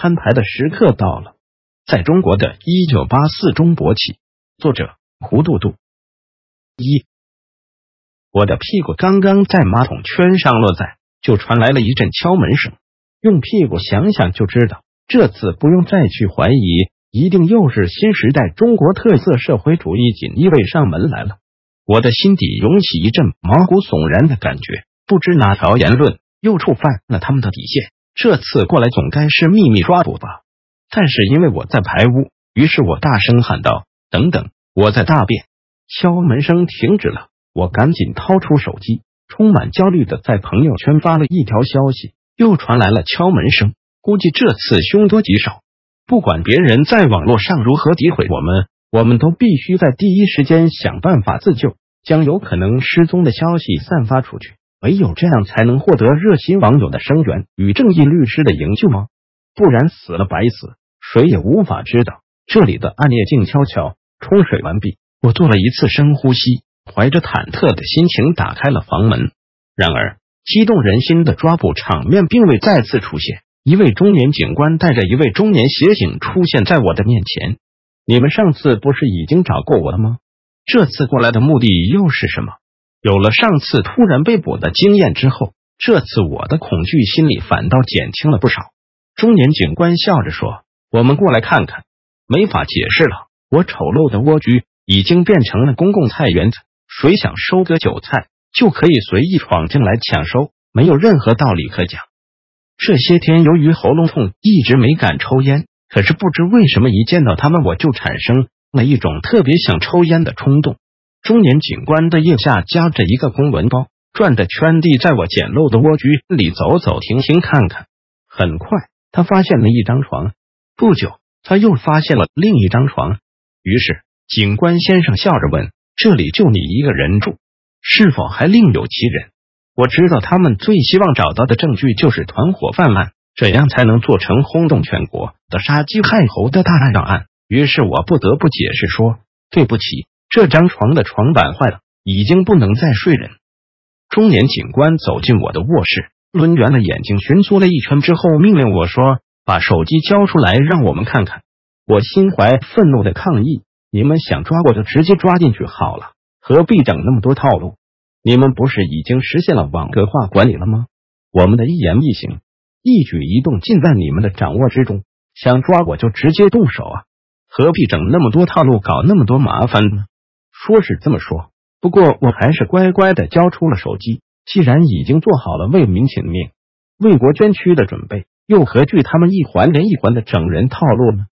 摊牌的时刻到了。在中国的一九八四中勃起。作者：胡杜杜。一，我的屁股刚刚在马桶圈上落在，就传来了一阵敲门声。用屁股想想就知道，这次不用再去怀疑，一定又是新时代中国特色社会主义锦衣卫上门来了。我的心底涌起一阵毛骨悚然的感觉，不知哪条言论又触犯了他们的底线。这次过来总该是秘密抓捕吧？但是因为我在排污，于是我大声喊道：“等等，我在大便！”敲门声停止了，我赶紧掏出手机，充满焦虑的在朋友圈发了一条消息。又传来了敲门声，估计这次凶多吉少。不管别人在网络上如何诋毁我们，我们都必须在第一时间想办法自救，将有可能失踪的消息散发出去。唯有这样，才能获得热心网友的声援与正义律师的营救吗？不然死了白死，谁也无法知道。这里的暗夜静悄悄。冲水完毕，我做了一次深呼吸，怀着忐忑的心情打开了房门。然而。激动人心的抓捕场面并未再次出现。一位中年警官带着一位中年协警出现在我的面前。你们上次不是已经找过我了吗？这次过来的目的又是什么？有了上次突然被捕的经验之后，这次我的恐惧心理反倒减轻了不少。中年警官笑着说：“我们过来看看。”没法解释了，我丑陋的蜗居已经变成了公共菜园子，谁想收割韭菜？就可以随意闯进来抢收，没有任何道理可讲。这些天由于喉咙痛，一直没敢抽烟。可是不知为什么，一见到他们，我就产生了一种特别想抽烟的冲动。中年警官的腋下夹着一个公文包，转着圈地在我简陋的蜗居里走走停停看看。很快，他发现了一张床。不久，他又发现了另一张床。于是，警官先生笑着问：“这里就你一个人住？”是否还另有其人？我知道他们最希望找到的证据就是团伙犯案，怎样才能做成轰动全国的杀鸡害猴的大案档案。于是我不得不解释说：“对不起，这张床的床板坏了，已经不能再睡人。”中年警官走进我的卧室，抡圆了眼睛寻梭了一圈之后，命令我说：“把手机交出来，让我们看看。”我心怀愤怒的抗议：“你们想抓我就直接抓进去好了。”何必整那么多套路？你们不是已经实现了网格化管理了吗？我们的一言一行、一举一动尽在你们的掌握之中，想抓我就直接动手啊！何必整那么多套路，搞那么多麻烦呢？说是这么说，不过我还是乖乖的交出了手机。既然已经做好了为民请命、为国捐躯的准备，又何惧他们一环连一环的整人套路呢？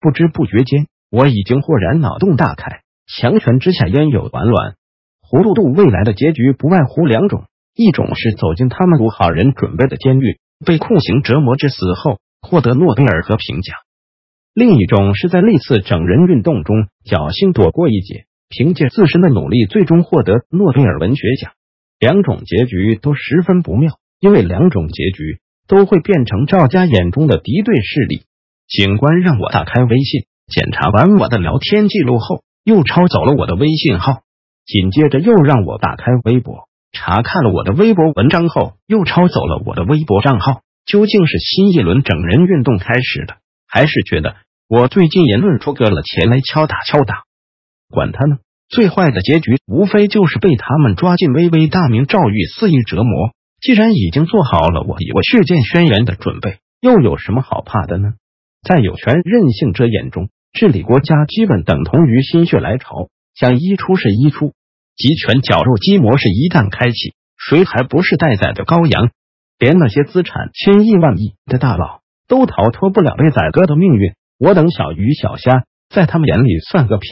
不知不觉间，我已经豁然脑洞大开。强权之下焉有完卵？胡杜杜未来的结局不外乎两种：一种是走进他们如好人准备的监狱，被酷刑折磨至死后获得诺贝尔和平奖；另一种是在类似整人运动中侥幸躲过一劫，凭借自身的努力最终获得诺贝尔文学奖。两种结局都十分不妙，因为两种结局都会变成赵家眼中的敌对势力。警官让我打开微信，检查完我的聊天记录后。又抄走了我的微信号，紧接着又让我打开微博，查看了我的微博文章后，又抄走了我的微博账号。究竟是新一轮整人运动开始的，还是觉得我最近言论出格了，前来敲打敲打？管他呢！最坏的结局无非就是被他们抓进巍巍大明诏狱肆意折磨。既然已经做好了我以我血溅轩辕的准备，又有什么好怕的呢？在有权任性者眼中。治理国家基本等同于心血来潮，想一出是一出，集权绞肉机模式一旦开启，谁还不是待宰的羔羊？连那些资产千亿万亿的大佬都逃脱不了被宰割的命运。我等小鱼小虾，在他们眼里算个屁！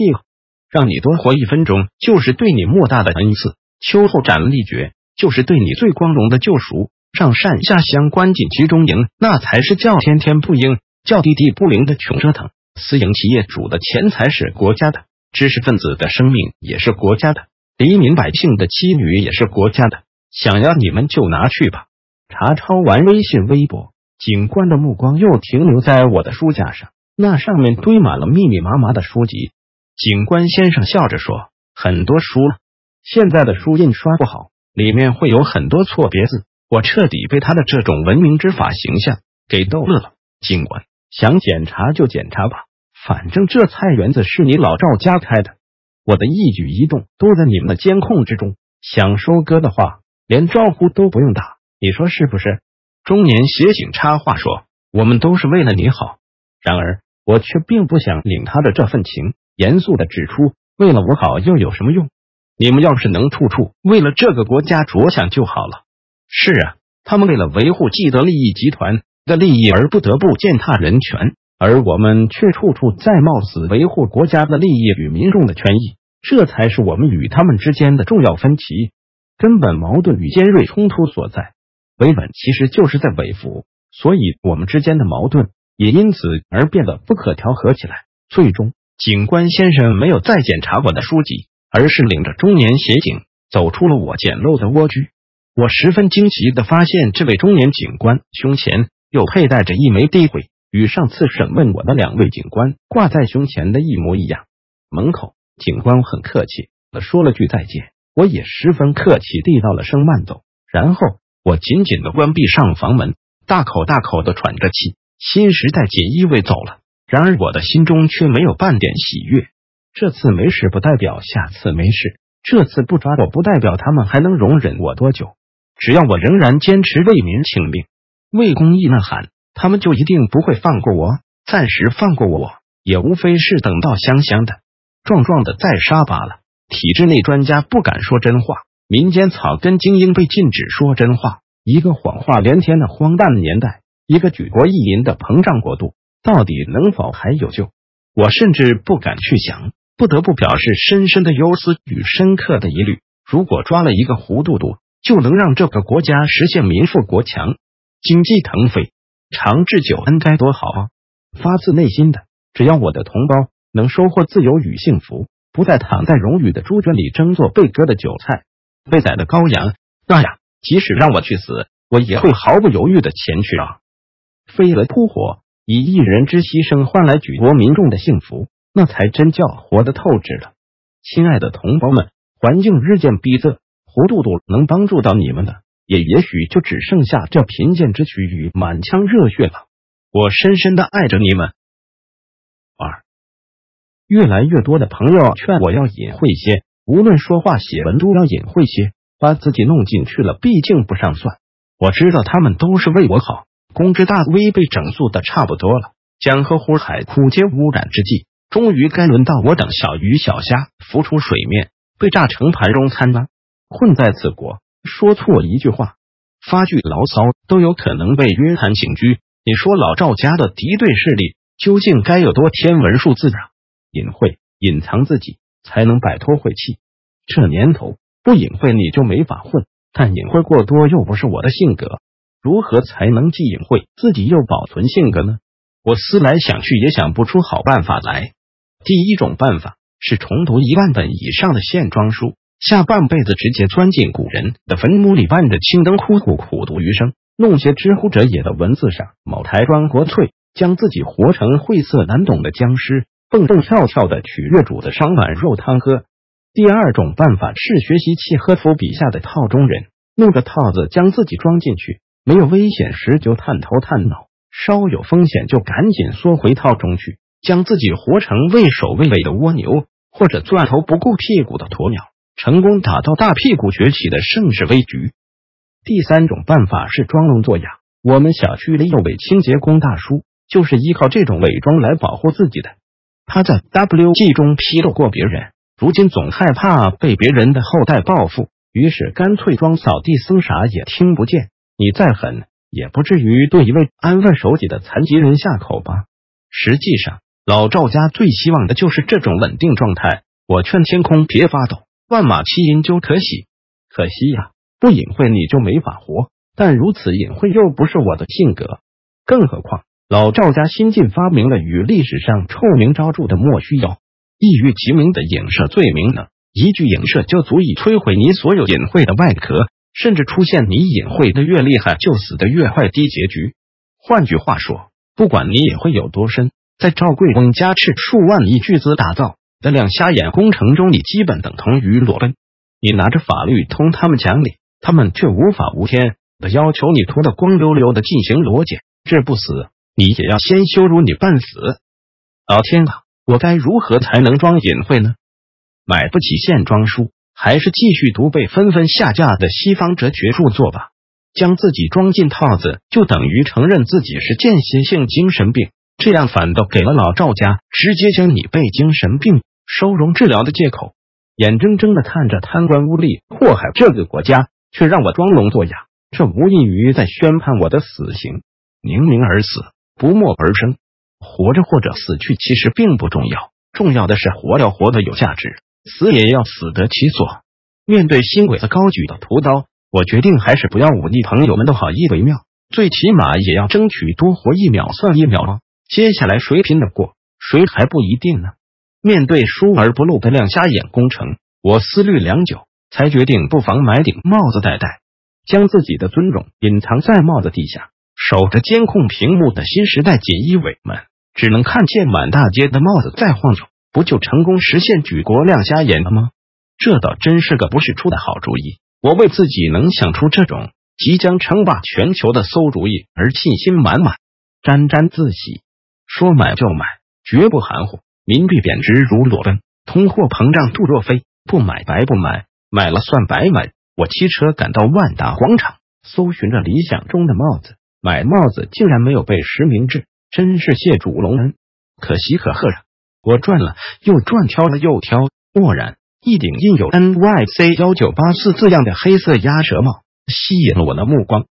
让你多活一分钟，就是对你莫大的恩赐。秋后斩立决，就是对你最光荣的救赎。上善下乡，关进集中营，那才是叫天天不应，叫地地不灵的穷折腾。私营企业主的钱财是国家的，知识分子的生命也是国家的，黎民百姓的妻女也是国家的。想要你们就拿去吧。查抄完微信、微博，警官的目光又停留在我的书架上，那上面堆满了密密麻麻的书籍。警官先生笑着说：“很多书了，现在的书印刷不好，里面会有很多错别字。”我彻底被他的这种文明之法形象给逗乐了。警官。想检查就检查吧，反正这菜园子是你老赵家开的，我的一举一动都在你们的监控之中。想收割的话，连招呼都不用打，你说是不是？中年协警插话说：“我们都是为了你好。”然而，我却并不想领他的这份情，严肃的指出：“为了我好又有什么用？你们要是能处处为了这个国家着想就好了。”是啊，他们为了维护既得利益集团的利益而不得不践踏人权，而我们却处处在冒死维护国家的利益与民众的权益，这才是我们与他们之间的重要分歧、根本矛盾与尖锐冲突所在。维稳其实就是在维抚，所以我们之间的矛盾也因此而变得不可调和起来。最终，警官先生没有再检查我的书籍，而是领着中年协警走出了我简陋的蜗居。我十分惊奇的发现，这位中年警官胸前又佩戴着一枚地徽，与上次审问我的两位警官挂在胸前的一模一样。门口，警官很客气的说了句再见，我也十分客气地道了声慢走，然后。我紧紧的关闭上房门，大口大口的喘着气。新时代锦衣卫走了，然而我的心中却没有半点喜悦。这次没事不代表下次没事，这次不抓我不代表他们还能容忍我多久。只要我仍然坚持为民请命、为公益呐喊，他们就一定不会放过我。暂时放过我，也无非是等到香香的、壮壮的再杀罢了。体制内专家不敢说真话。民间草根精英被禁止说真话，一个谎话连天的荒诞年代，一个举国意淫的膨胀国度，到底能否还有救？我甚至不敢去想，不得不表示深深的忧思与深刻的疑虑。如果抓了一个糊涂涂，就能让这个国家实现民富国强、经济腾飞、长治久安，该多好啊！发自内心的，只要我的同胞能收获自由与幸福，不再躺在荣誉的猪圈里争做被割的韭菜。被宰的羔羊，那呀，即使让我去死，我也会毫不犹豫的前去啊！飞蛾扑火，以一人之牺牲换来举国民众的幸福，那才真叫活得透支了。亲爱的同胞们，环境日渐逼仄，胡杜杜能帮助到你们的，也也许就只剩下这贫贱之躯与满腔热血了。我深深的爱着你们。二，越来越多的朋友劝我要隐晦些。无论说话写文都要隐晦些，把自己弄进去了，毕竟不上算。我知道他们都是为我好。公之大威被整肃的差不多了，江河湖海枯皆污染之际，终于该轮到我等小鱼小虾浮出水面，被炸成盘中餐了。混在此国，说错一句话，发句牢骚都有可能被约谈刑拘。你说老赵家的敌对势力究竟该有多天文数字啊？隐晦，隐藏自己。才能摆脱晦气。这年头不隐晦你就没法混，但隐晦过多又不是我的性格。如何才能既隐晦自己又保存性格呢？我思来想去也想不出好办法来。第一种办法是重读一万本以上的线装书，下半辈子直接钻进古人的坟墓里，伴着青灯枯骨苦读余生，弄些知乎者也的文字上茅台装国粹，将自己活成晦涩难懂的僵尸。蹦蹦跳跳的取月主的烧碗肉汤喝。第二种办法是学习契诃夫笔下的套中人，弄个套子将自己装进去，没有危险时就探头探脑，稍有风险就赶紧缩回套中去，将自己活成畏首畏尾的蜗牛，或者钻头不顾屁股的鸵鸟，成功打到大屁股崛起的盛世危局。第三种办法是装聋作哑。我们小区里有位清洁工大叔，就是依靠这种伪装来保护自己的。他在 WG 中披露过别人，如今总害怕被别人的后代报复，于是干脆装扫地僧，啥也听不见。你再狠，也不至于对一位安分守己的残疾人下口吧？实际上，老赵家最希望的就是这种稳定状态。我劝天空别发抖，万马齐喑究可喜。可惜呀，不隐晦你就没法活。但如此隐晦又不是我的性格，更何况。老赵家新近发明了与历史上臭名昭著的莫须有、异域其名的影射罪名呢。一句影射就足以摧毁你所有隐晦的外壳，甚至出现你隐晦的越厉害就死的越快低结局。换句话说，不管你隐晦有多深，在赵贵翁加斥数万亿巨资打造的亮瞎眼工程中，你基本等同于裸奔。你拿着法律同他们讲理，他们却无法无天的要求你脱得光溜溜的进行裸检，治不死。你也要先羞辱你半死。老天啊，我该如何才能装隐晦呢？买不起线装书，还是继续读被纷纷下架的西方哲学著作吧。将自己装进套子，就等于承认自己是间歇性精神病，这样反倒给了老赵家直接将你被精神病收容治疗的借口。眼睁睁的看着贪官污吏祸害这个国家，却让我装聋作哑，这无异于在宣判我的死刑。宁鸣而死，不默而生。活着或者死去其实并不重要，重要的是活着活得有价值，死也要死得其所。面对新鬼子高举的屠刀。我决定还是不要忤逆朋友们的好意为妙，最起码也要争取多活一秒算一秒吗？接下来谁拼得过，谁还不一定呢。面对疏而不漏的亮瞎眼工程，我思虑良久，才决定不妨买顶帽子戴戴，将自己的尊容隐藏在帽子底下。守着监控屏幕的新时代锦衣卫们，只能看见满大街的帽子在晃悠，不就成功实现举国亮瞎眼了吗？这倒真是个不是出的好主意。我为自己能想出这种即将称霸全球的馊主意而信心满满，沾沾自喜。说买就买，绝不含糊。民币贬值如裸奔，通货膨胀度若飞，不买白不买，买了算白买。我骑车赶到万达广场，搜寻着理想中的帽子，买帽子竟然没有被实名制，真是谢主隆恩，可喜可贺啊！我转了又转，挑了又挑，蓦然。一顶印有 NYC 幺九八四字样的黑色鸭舌帽吸引了我的目光。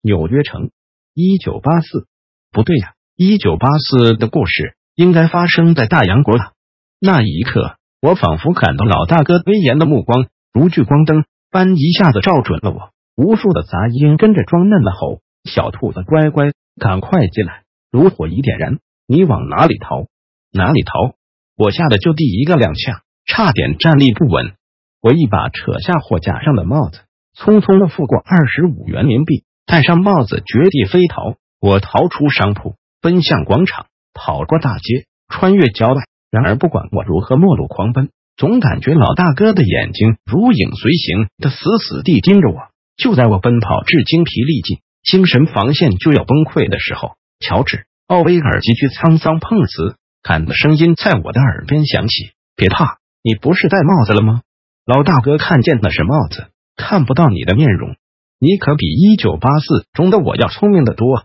纽约城，一九八四，不对呀，一九八四的故事应该发生在大洋国了。那一刻，我仿佛感到老大哥威严的目光如聚光灯般一下子照准了我。无数的杂音跟着装嫩的吼：“小兔子乖乖，赶快进来！”如火已点燃，你往哪里逃？哪里逃？我吓得就地一个踉跄。差点站立不稳，我一把扯下货架上的帽子，匆匆的付过二十五元冥币，戴上帽子，绝地飞逃。我逃出商铺，奔向广场，跑过大街，穿越郊外。然而，不管我如何末路狂奔，总感觉老大哥的眼睛如影随形的死死地盯着我。就在我奔跑至精疲力尽，精神防线就要崩溃的时候，乔治·奥威尔极具沧桑碰瓷喊的声音在我的耳边响起：“别怕。”你不是戴帽子了吗？老大哥看见的是帽子，看不到你的面容。你可比一九八四中的我要聪明的多。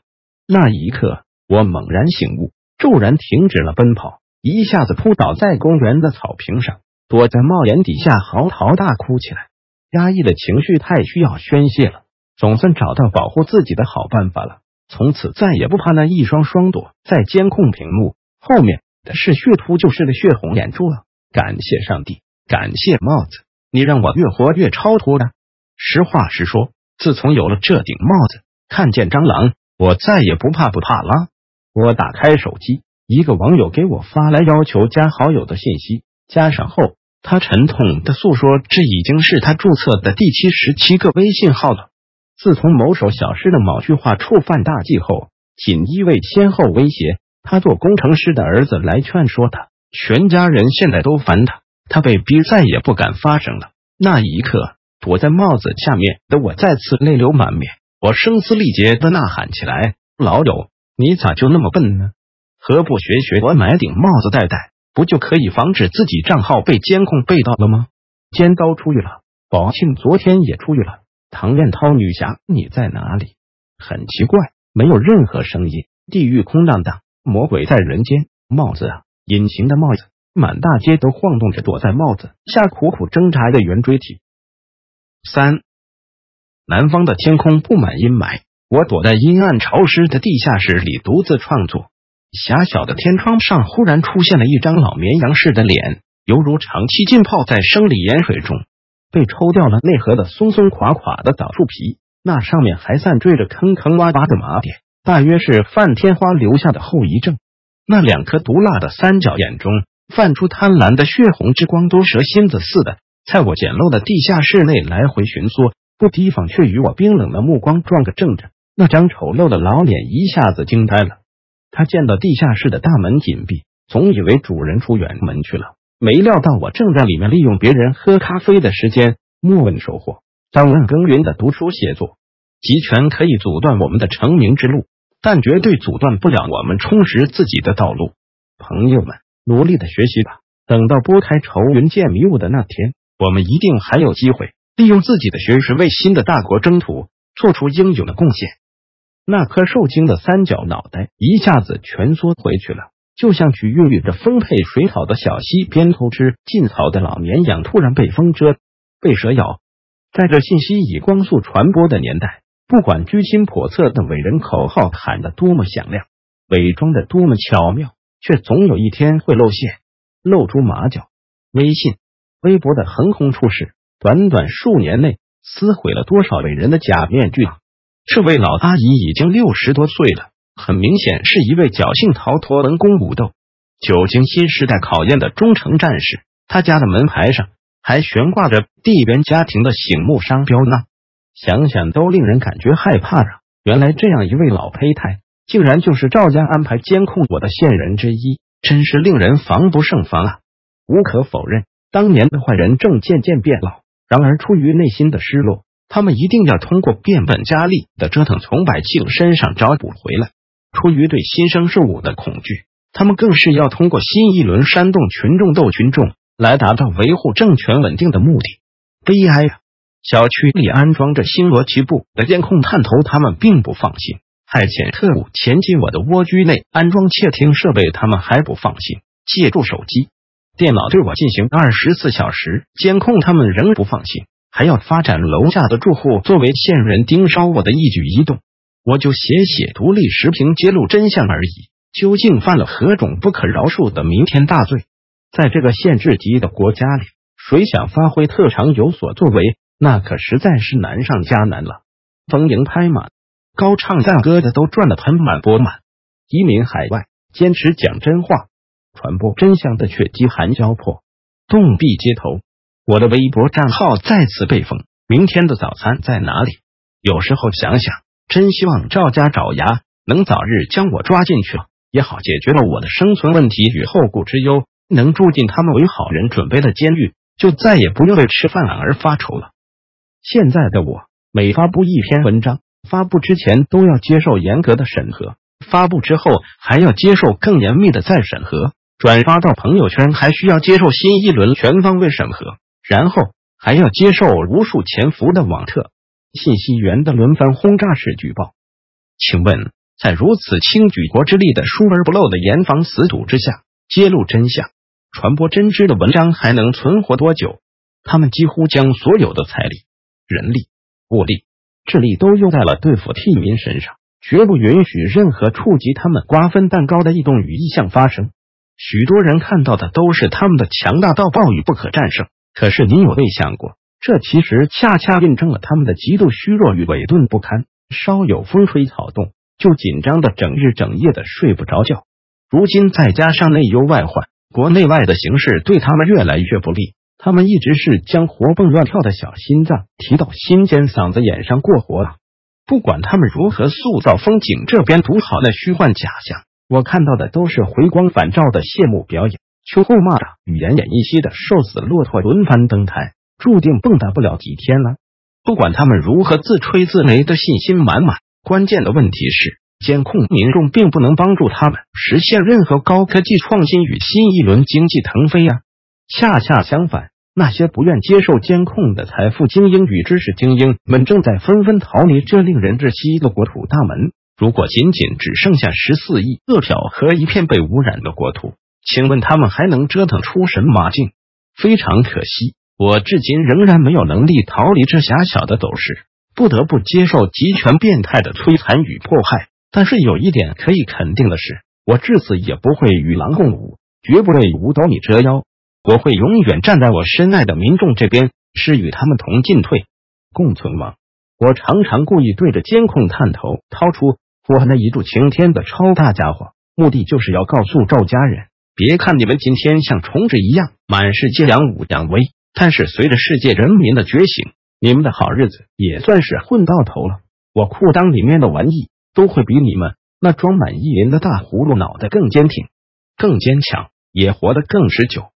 那一刻，我猛然醒悟，骤然停止了奔跑，一下子扑倒在公园的草坪上，躲在帽檐底下嚎啕大哭起来。压抑的情绪太需要宣泄了，总算找到保护自己的好办法了。从此再也不怕那一双双躲在监控屏幕后面是血突就是的血红眼珠啊。感谢上帝，感谢帽子，你让我越活越超脱了。实话实说，自从有了这顶帽子，看见蟑螂我再也不怕不怕了。我打开手机，一个网友给我发来要求加好友的信息，加上后，他沉痛的诉说，这已经是他注册的第七十七个微信号了。自从某首小诗的某句话触犯大忌后，锦衣卫先后威胁他做工程师的儿子来劝说他。全家人现在都烦他，他被逼再也不敢发声了。那一刻，躲在帽子下面的我再次泪流满面，我声嘶力竭的呐喊起来：“老友，你咋就那么笨呢？何不学学我买顶帽子戴戴，不就可以防止自己账号被监控被盗了吗？”尖刀出狱了，宝庆昨天也出狱了。唐艳涛女侠，你在哪里？很奇怪，没有任何声音，地狱空荡荡，魔鬼在人间。帽子啊！隐形的帽子，满大街都晃动着躲在帽子下苦苦挣扎的圆锥体。三，南方的天空布满阴霾，我躲在阴暗潮湿的地下室里独自创作。狭小的天窗上忽然出现了一张老绵羊似的脸，犹如长期浸泡在生理盐水中，被抽掉了内核的松松垮垮的枣树皮，那上面还散缀着坑坑洼洼的麻点，大约是范天花留下的后遗症。那两颗毒辣的三角眼中泛出贪婪的血红之光，多蛇心子似的，在我简陋的地下室内来回巡缩，不提防却与我冰冷的目光撞个正着。那张丑陋的老脸一下子惊呆了。他见到地下室的大门紧闭，总以为主人出远门去了，没料到我正在里面利用别人喝咖啡的时间莫问收获，当问耕耘的读书写作，集权可以阻断我们的成名之路。但绝对阻断不了我们充实自己的道路。朋友们，努力的学习吧！等到拨开愁云见迷雾的那天，我们一定还有机会利用自己的学识为新的大国征途做出应有的贡献。那颗受惊的三角脑袋一下子蜷缩回去了，就像去孕育着丰沛水草的小溪边偷吃劲草的老绵羊，突然被风蛰、被蛇咬。在这信息以光速传播的年代，不管居心叵测的伟人口号喊得多么响亮，伪装的多么巧妙，却总有一天会露馅、露出马脚。微信、微博的横空出世，短短数年内撕毁了多少伟人的假面具啊！这位老阿姨已经六十多岁了，很明显是一位侥幸逃脱文攻武斗、久经新时代考验的忠诚战士。他家的门牌上。还悬挂着地缘家庭的醒目商标呢，想想都令人感觉害怕啊！原来这样一位老胚胎，竟然就是赵家安排监控我的线人之一，真是令人防不胜防啊！无可否认，当年的坏人正渐渐变老，然而出于内心的失落，他们一定要通过变本加厉的折腾，从百姓身上找补回来。出于对新生事物的恐惧，他们更是要通过新一轮煽动群众斗群众。来达到维护政权稳定的目的。悲哀啊！小区里安装着星罗棋布的监控探头，他们并不放心；派遣特务潜进我的蜗居内安装窃听设备，他们还不放心；借助手机、电脑对我进行二十四小时监控，他们仍不放心；还要发展楼下的住户作为线人盯梢我的一举一动。我就写写独立时评，揭露真相而已。究竟犯了何种不可饶恕的弥天大罪？在这个限制级的国家里，谁想发挥特长有所作为，那可实在是难上加难了。逢迎拍马、高唱赞歌的都赚得盆满钵满，移民海外，坚持讲真话、传播真相的却饥寒交迫，冻毙街头。我的微博账号再次被封，明天的早餐在哪里？有时候想想，真希望赵家爪牙能早日将我抓进去，也好解决了我的生存问题与后顾之忧。能住进他们为好人准备的监狱，就再也不用为吃饭而发愁了。现在的我，每发布一篇文章，发布之前都要接受严格的审核，发布之后还要接受更严密的再审核，转发到朋友圈还需要接受新一轮全方位审核，然后还要接受无数潜伏的网特信息源的轮番轰炸式举报。请问，在如此倾举国之力的疏而不漏的严防死堵之下，揭露真相？传播真知的文章还能存活多久？他们几乎将所有的财力、人力、物力、智力都用在了对付替民身上，绝不允许任何触及他们瓜分蛋糕的异动与异象发生。许多人看到的都是他们的强大到暴雨不可战胜，可是你有未想过，这其实恰恰印证了他们的极度虚弱与萎顿不堪。稍有风吹草动，就紧张的整日整夜的睡不着觉。如今再加上内忧外患。国内外的形势对他们越来越不利，他们一直是将活蹦乱跳的小心脏提到心尖嗓子眼上过活了。不管他们如何塑造风景这边独好的虚幻假象，我看到的都是回光返照的谢幕表演。秋后骂的语言演一息的瘦死骆驼轮番登台，注定蹦跶不了几天了。不管他们如何自吹自擂的信心满满，关键的问题是。监控民众并不能帮助他们实现任何高科技创新与新一轮经济腾飞啊！恰恰相反，那些不愿接受监控的财富精英与知识精英们正在纷纷逃离这令人窒息的国土大门。如果仅仅只剩下十四亿饿殍和一片被污染的国土，请问他们还能折腾出神马劲？非常可惜，我至今仍然没有能力逃离这狭小的斗室，不得不接受极权变态的摧残与迫害。但是有一点可以肯定的是，我至死也不会与狼共舞，绝不为五斗米折腰。我会永远站在我深爱的民众这边，是与他们同进退、共存亡。我常常故意对着监控探头掏出我那一柱擎天的超大家伙，目的就是要告诉赵家人：别看你们今天像虫子一样满世界扬武扬威，但是随着世界人民的觉醒，你们的好日子也算是混到头了。我裤裆里面的玩意。都会比你们那装满意林的大葫芦脑袋更坚挺、更坚强，也活得更持久。